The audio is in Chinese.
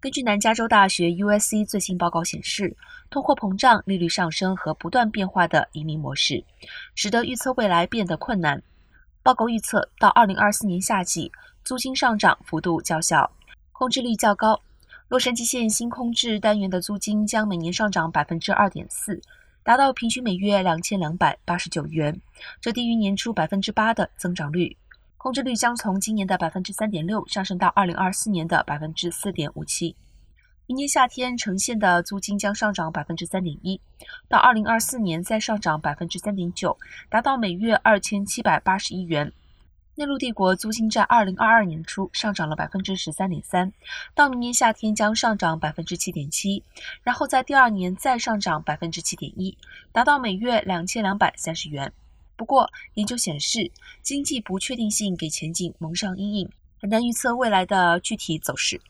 根据南加州大学 USC 最新报告显示，通货膨胀、利率上升和不断变化的移民模式，使得预测未来变得困难。报告预测，到2024年夏季，租金上涨幅度较小，空置率较高。洛杉矶县新空置单元的租金将每年上涨百分之二点四，达到平均每月两千两百八十九元，这低于年初百分之八的增长率。空置率将从今年的百分之三点六上升到二零二四年的百分之四点五七。明年夏天呈现的租金将上涨百分之三点一，到二零二四年再上涨百分之三点九，达到每月二千七百八十一元。内陆帝国租金在二零二二年初上涨了百分之十三点三，到明年夏天将上涨百分之七点七，然后在第二年再上涨百分之七点一，达到每月两千两百三十元。不过，研究显示，经济不确定性给前景蒙上阴影，很难预测未来的具体走势。